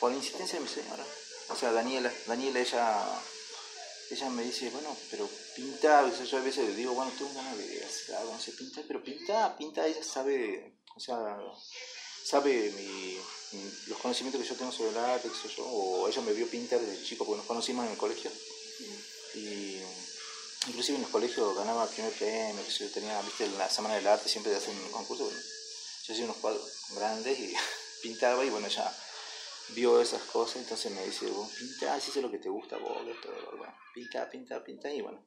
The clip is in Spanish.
por insistencia de mi señora. O sea, Daniela, Daniela ella, ella me dice, bueno, pero pinta, yo a veces le digo, bueno, tengo ganas de hacer algo, no sé, pinta, pero pinta, pinta, ella sabe, o sea, sabe mi, los conocimientos que yo tengo sobre el arte, yo, o ella me vio pintar desde chico porque nos conocimos en el colegio. Y inclusive en los colegios ganaba primer premio, que yo tenía, viste, en la Semana del Arte siempre de hacer un concurso, yo hacía unos cuadros grandes y pintaba y bueno, ya vio esas cosas, entonces me dice, vos pinta, si es lo que te gusta vos, todo, bueno, pinta, pinta, pinta, y bueno,